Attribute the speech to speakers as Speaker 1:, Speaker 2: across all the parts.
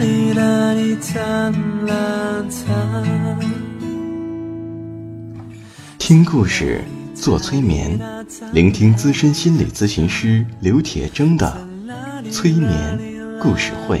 Speaker 1: 哩啦哩哒啦哒。
Speaker 2: 听故事，做催眠，聆听资深心理咨询师刘铁铮的催眠故事会。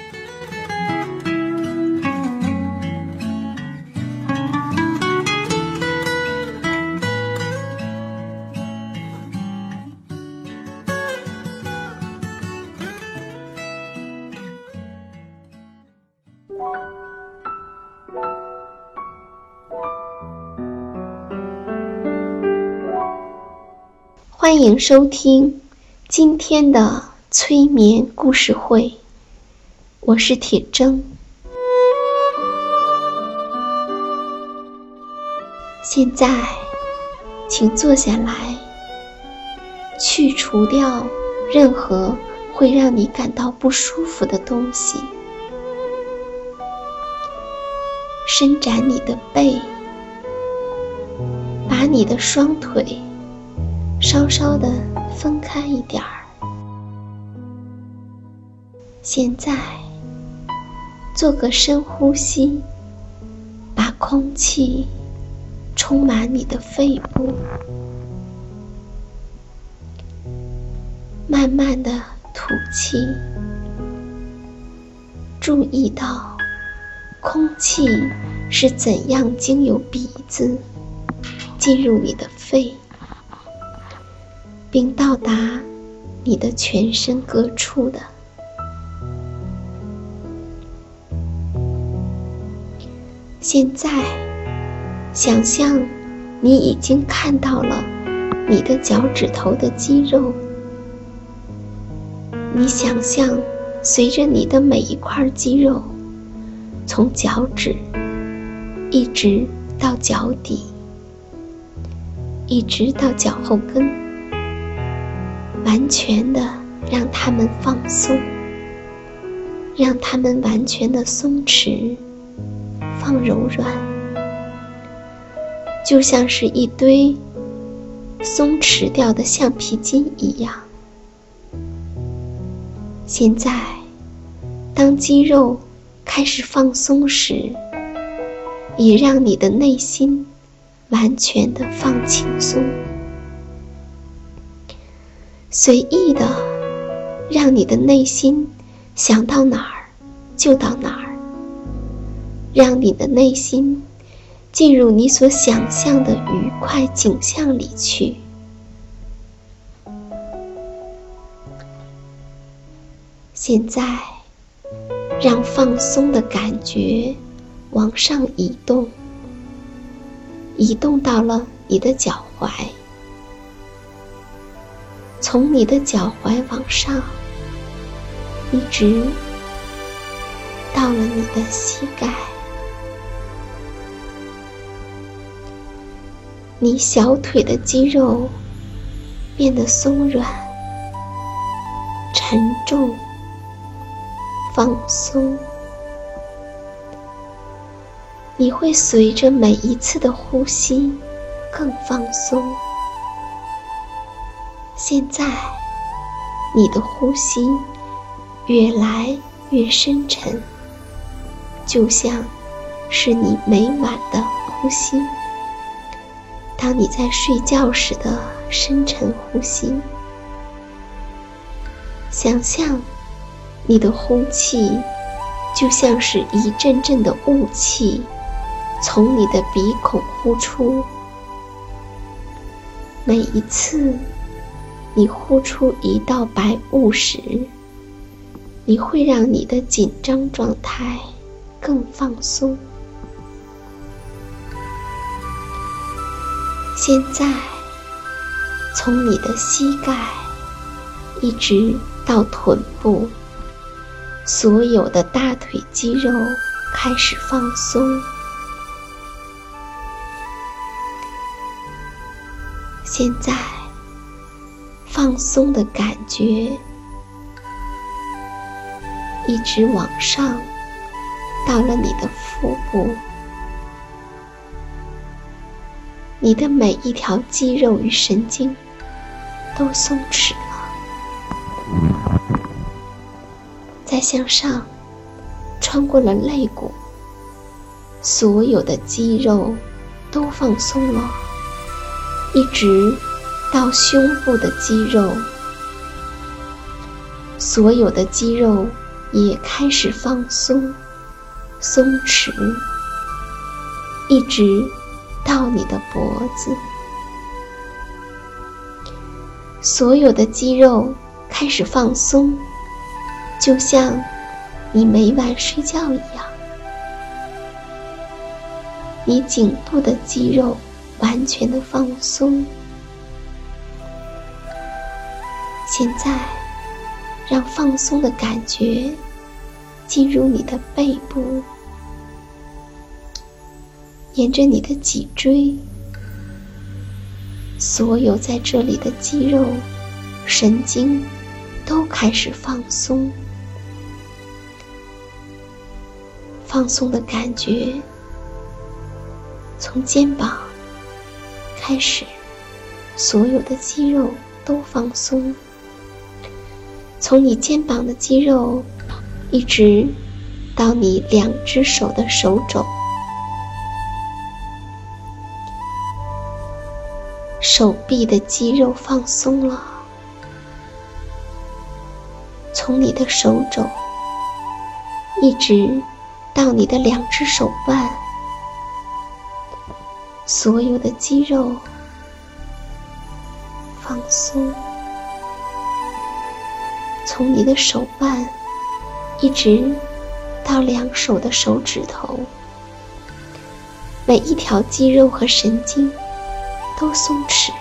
Speaker 3: 欢迎收听今天的催眠故事会，我是铁铮。现在，请坐下来，去除掉任何会让你感到不舒服的东西，伸展你的背，把你的双腿。稍稍的分开一点儿。现在做个深呼吸，把空气充满你的肺部，慢慢的吐气。注意到空气是怎样经由鼻子进入你的肺。并到达你的全身各处的。现在，想象你已经看到了你的脚趾头的肌肉。你想象随着你的每一块肌肉，从脚趾一直到脚底，一直到脚后跟。完全的让他们放松，让他们完全的松弛、放柔软，就像是一堆松弛掉的橡皮筋一样。现在，当肌肉开始放松时，也让你的内心完全的放轻松。随意的，让你的内心想到哪儿就到哪儿，让你的内心进入你所想象的愉快景象里去。现在，让放松的感觉往上移动，移动到了你的脚踝。从你的脚踝往上，一直到了你的膝盖，你小腿的肌肉变得松软、沉重、放松。你会随着每一次的呼吸更放松。现在，你的呼吸越来越深沉，就像是你每晚的呼吸，当你在睡觉时的深沉呼吸。想象你的呼气，就像是一阵阵的雾气，从你的鼻孔呼出。每一次你呼出一道白雾时，你会让你的紧张状态更放松。现在，从你的膝盖一直。到臀部，所有的大腿肌肉开始放松。现在，放松的感觉一直往上，到了你的腹部，你的每一条肌肉与神经都松弛了。再向上，穿过了肋骨，所有的肌肉都放松了，一直到胸部的肌肉，所有的肌肉也开始放松、松弛，一直到你的脖子，所有的肌肉开始放松。就像你每晚睡觉一样，你颈部的肌肉完全的放松。现在，让放松的感觉进入你的背部，沿着你的脊椎，所有在这里的肌肉、神经都开始放松。放松的感觉从肩膀开始，所有的肌肉都放松。从你肩膀的肌肉一直到你两只手的手肘，手臂的肌肉放松了。从你的手肘一直。到你的两只手腕，所有的肌肉放松，从你的手腕一直到两手的手指头，每一条肌肉和神经都松弛。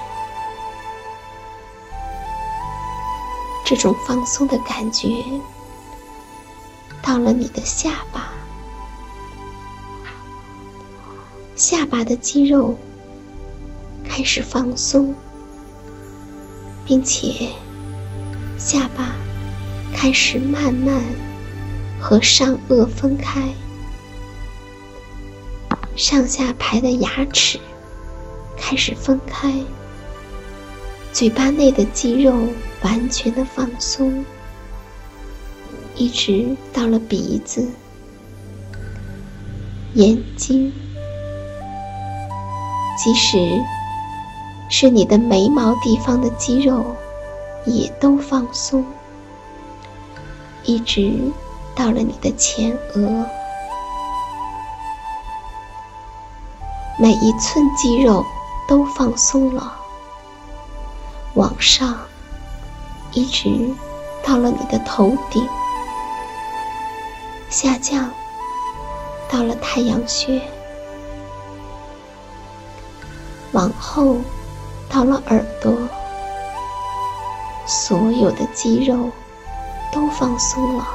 Speaker 3: 这种放松的感觉到了你的下巴。下巴的肌肉开始放松，并且下巴开始慢慢和上颚分开，上下排的牙齿开始分开，嘴巴内的肌肉完全的放松，一直到了鼻子、眼睛。即使是你的眉毛地方的肌肉，也都放松，一直到了你的前额，每一寸肌肉都放松了，往上，一直到了你的头顶，下降到了太阳穴。往后，到了耳朵，所有的肌肉都放松了，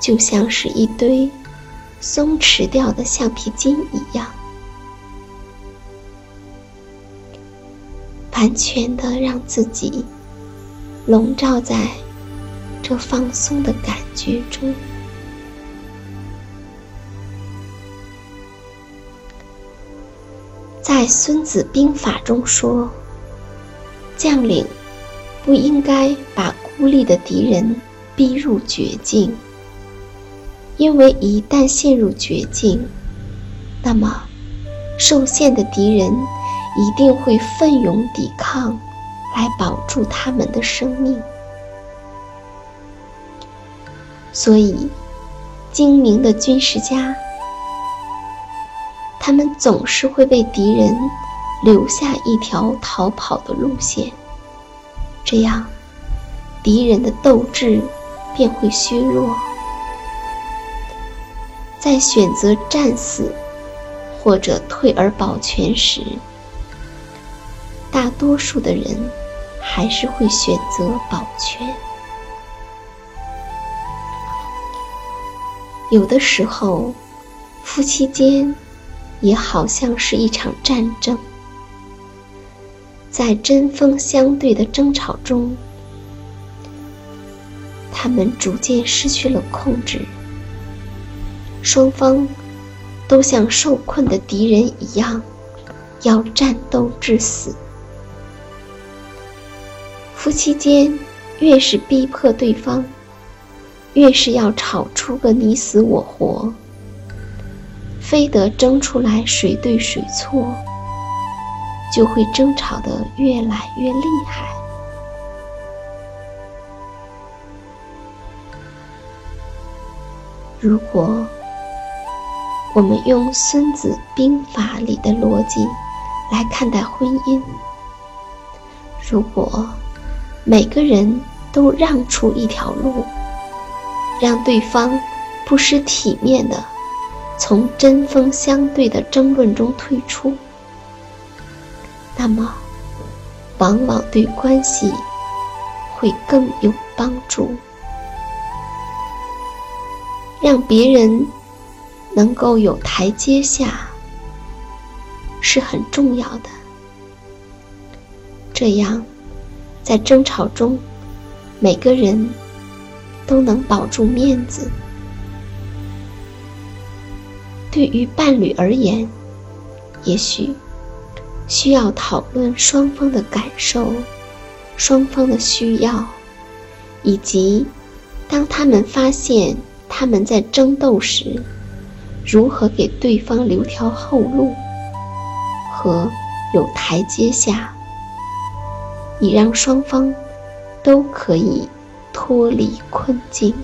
Speaker 3: 就像是一堆松弛掉的橡皮筋一样，完全的让自己笼罩在这放松的感觉中。在《孙子兵法》中说：“将领不应该把孤立的敌人逼入绝境，因为一旦陷入绝境，那么受限的敌人一定会奋勇抵抗，来保住他们的生命。所以，精明的军事家，他们总是会为敌人留下一条逃跑的路线，这样，敌人的斗志便会削弱。在选择战死或者退而保全时，大多数的人还是会选择保全。有的时候，夫妻间也好像是一场战争，在针锋相对的争吵中，他们逐渐失去了控制，双方都像受困的敌人一样，要战斗至死。夫妻间越是逼迫对方。越是要吵出个你死我活，非得争出来谁对谁错，就会争吵得越来越厉害。如果我们用《孙子兵法》里的逻辑来看待婚姻，如果每个人都让出一条路，让对方不失体面的从针锋相对的争论中退出，那么往往对关系会更有帮助。让别人能够有台阶下是很重要的，这样在争吵中，每个人。都能保住面子。对于伴侣而言，也许需要讨论双方的感受、双方的需要，以及当他们发现他们在争斗时，如何给对方留条后路和有台阶下，以让双方都可以。脱离困境。